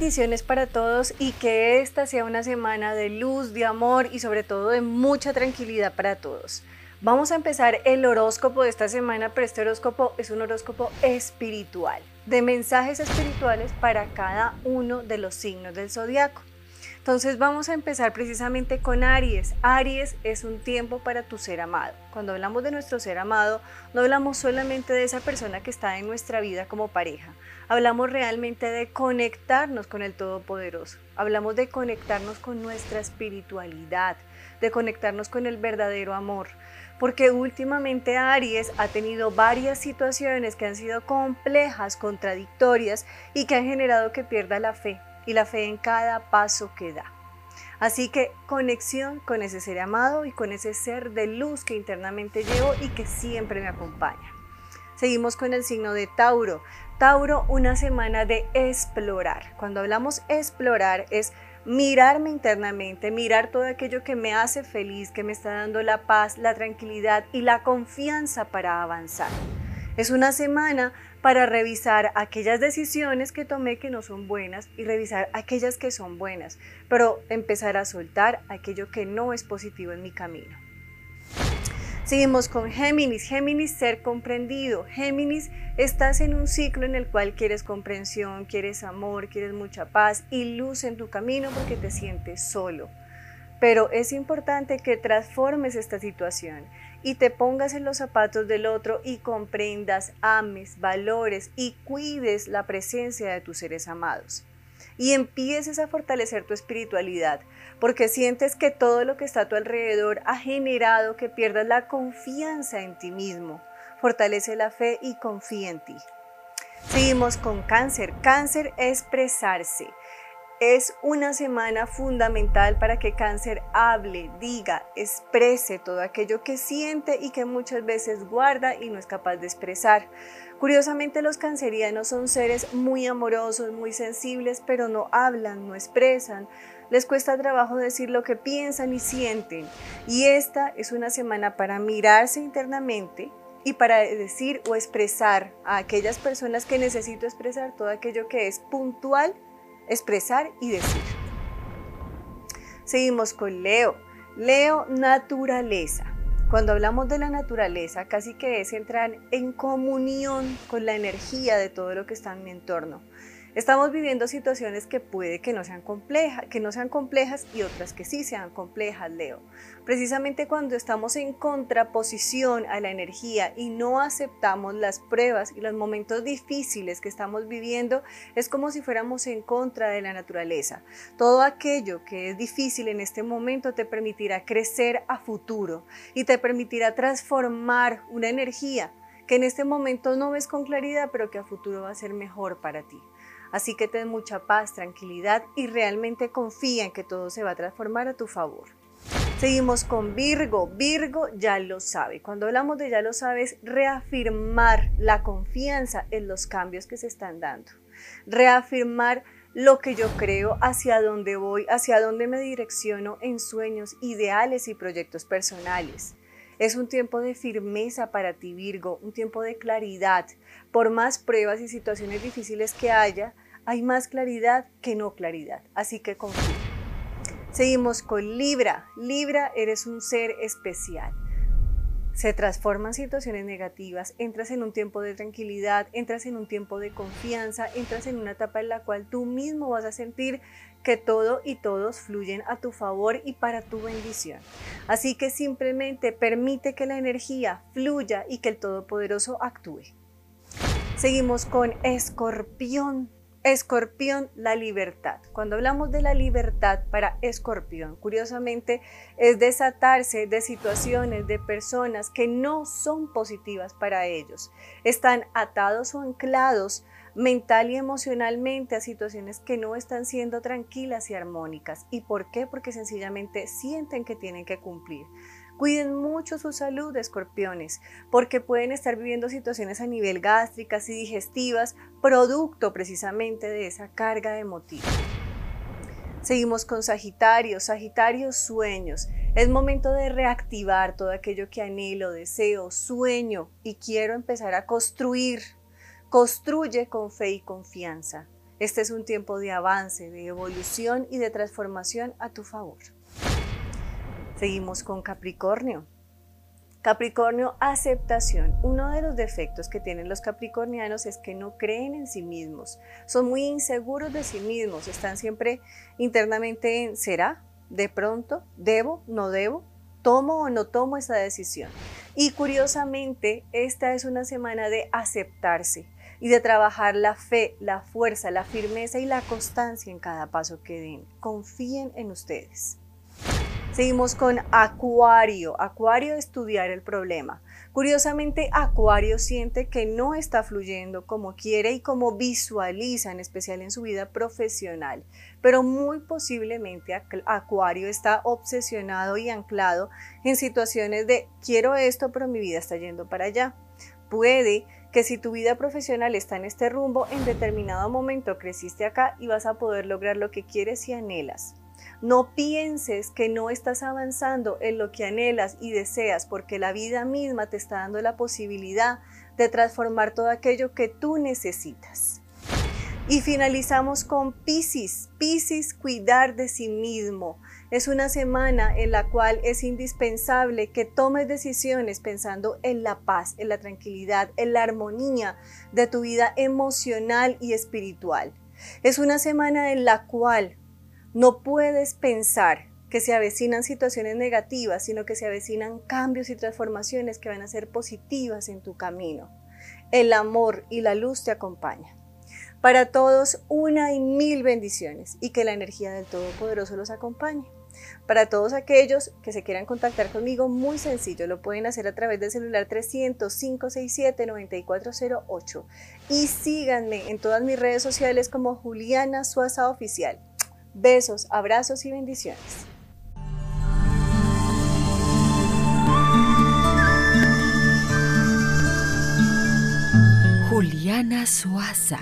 bendiciones para todos y que esta sea una semana de luz, de amor y sobre todo de mucha tranquilidad para todos. Vamos a empezar el horóscopo de esta semana, pero este horóscopo es un horóscopo espiritual, de mensajes espirituales para cada uno de los signos del zodiaco. Entonces vamos a empezar precisamente con Aries. Aries es un tiempo para tu ser amado. Cuando hablamos de nuestro ser amado, no hablamos solamente de esa persona que está en nuestra vida como pareja. Hablamos realmente de conectarnos con el Todopoderoso. Hablamos de conectarnos con nuestra espiritualidad, de conectarnos con el verdadero amor. Porque últimamente Aries ha tenido varias situaciones que han sido complejas, contradictorias y que han generado que pierda la fe y la fe en cada paso que da. Así que conexión con ese ser amado y con ese ser de luz que internamente llevo y que siempre me acompaña. Seguimos con el signo de Tauro. Tauro, una semana de explorar. Cuando hablamos explorar es mirarme internamente, mirar todo aquello que me hace feliz, que me está dando la paz, la tranquilidad y la confianza para avanzar. Es una semana para revisar aquellas decisiones que tomé que no son buenas y revisar aquellas que son buenas, pero empezar a soltar aquello que no es positivo en mi camino. Seguimos con Géminis. Géminis, ser comprendido. Géminis, estás en un ciclo en el cual quieres comprensión, quieres amor, quieres mucha paz y luz en tu camino porque te sientes solo. Pero es importante que transformes esta situación y te pongas en los zapatos del otro y comprendas, ames, valores y cuides la presencia de tus seres amados. Y empieces a fortalecer tu espiritualidad, porque sientes que todo lo que está a tu alrededor ha generado que pierdas la confianza en ti mismo. Fortalece la fe y confía en ti. Seguimos con cáncer. Cáncer es expresarse. Es una semana fundamental para que cáncer hable, diga, exprese todo aquello que siente y que muchas veces guarda y no es capaz de expresar. Curiosamente los cancerianos son seres muy amorosos, muy sensibles, pero no hablan, no expresan. Les cuesta trabajo decir lo que piensan y sienten. Y esta es una semana para mirarse internamente y para decir o expresar a aquellas personas que necesito expresar todo aquello que es puntual expresar y decir. Seguimos con Leo. Leo, naturaleza. Cuando hablamos de la naturaleza, casi que es entrar en comunión con la energía de todo lo que está en mi entorno. Estamos viviendo situaciones que puede que no sean complejas, que no sean complejas y otras que sí sean complejas, Leo. Precisamente cuando estamos en contraposición a la energía y no aceptamos las pruebas y los momentos difíciles que estamos viviendo, es como si fuéramos en contra de la naturaleza. Todo aquello que es difícil en este momento te permitirá crecer a futuro y te permitirá transformar una energía que en este momento no ves con claridad, pero que a futuro va a ser mejor para ti. Así que ten mucha paz, tranquilidad y realmente confía en que todo se va a transformar a tu favor. Seguimos con Virgo. Virgo ya lo sabe. Cuando hablamos de ya lo sabes, reafirmar la confianza en los cambios que se están dando. Reafirmar lo que yo creo, hacia dónde voy, hacia dónde me direcciono en sueños, ideales y proyectos personales. Es un tiempo de firmeza para ti, Virgo, un tiempo de claridad. Por más pruebas y situaciones difíciles que haya, hay más claridad que no claridad. Así que confía. Seguimos con Libra. Libra, eres un ser especial. Se transforman situaciones negativas, entras en un tiempo de tranquilidad, entras en un tiempo de confianza, entras en una etapa en la cual tú mismo vas a sentir que todo y todos fluyen a tu favor y para tu bendición. Así que simplemente permite que la energía fluya y que el Todopoderoso actúe. Seguimos con Escorpión. Escorpión, la libertad. Cuando hablamos de la libertad para Escorpión, curiosamente es desatarse de situaciones, de personas que no son positivas para ellos. Están atados o anclados mental y emocionalmente a situaciones que no están siendo tranquilas y armónicas. ¿Y por qué? Porque sencillamente sienten que tienen que cumplir. Cuiden mucho su salud, escorpiones, porque pueden estar viviendo situaciones a nivel gástricas y digestivas, producto precisamente de esa carga emotiva. Seguimos con Sagitario, Sagitario sueños. Es momento de reactivar todo aquello que anhelo, deseo, sueño y quiero empezar a construir Construye con fe y confianza. Este es un tiempo de avance, de evolución y de transformación a tu favor. Seguimos con Capricornio. Capricornio, aceptación. Uno de los defectos que tienen los capricornianos es que no creen en sí mismos. Son muy inseguros de sí mismos. Están siempre internamente en ¿será? ¿De pronto? ¿Debo? ¿No debo? ¿Tomo o no tomo esa decisión? Y curiosamente, esta es una semana de aceptarse y de trabajar la fe, la fuerza, la firmeza y la constancia en cada paso que den. Confíen en ustedes. Seguimos con Acuario. Acuario estudiar el problema. Curiosamente, Acuario siente que no está fluyendo como quiere y como visualiza, en especial en su vida profesional. Pero muy posiblemente Acuario está obsesionado y anclado en situaciones de quiero esto, pero mi vida está yendo para allá. Puede que si tu vida profesional está en este rumbo, en determinado momento creciste acá y vas a poder lograr lo que quieres y anhelas. No pienses que no estás avanzando en lo que anhelas y deseas, porque la vida misma te está dando la posibilidad de transformar todo aquello que tú necesitas. Y finalizamos con Pisces. Pisces, cuidar de sí mismo. Es una semana en la cual es indispensable que tomes decisiones pensando en la paz, en la tranquilidad, en la armonía de tu vida emocional y espiritual. Es una semana en la cual no puedes pensar que se avecinan situaciones negativas, sino que se avecinan cambios y transformaciones que van a ser positivas en tu camino. El amor y la luz te acompañan. Para todos, una y mil bendiciones y que la energía del Todopoderoso los acompañe. Para todos aquellos que se quieran contactar conmigo, muy sencillo, lo pueden hacer a través del celular 300-567-9408 y síganme en todas mis redes sociales como Juliana Suaza Oficial. Besos, abrazos y bendiciones. Juliana Suaza.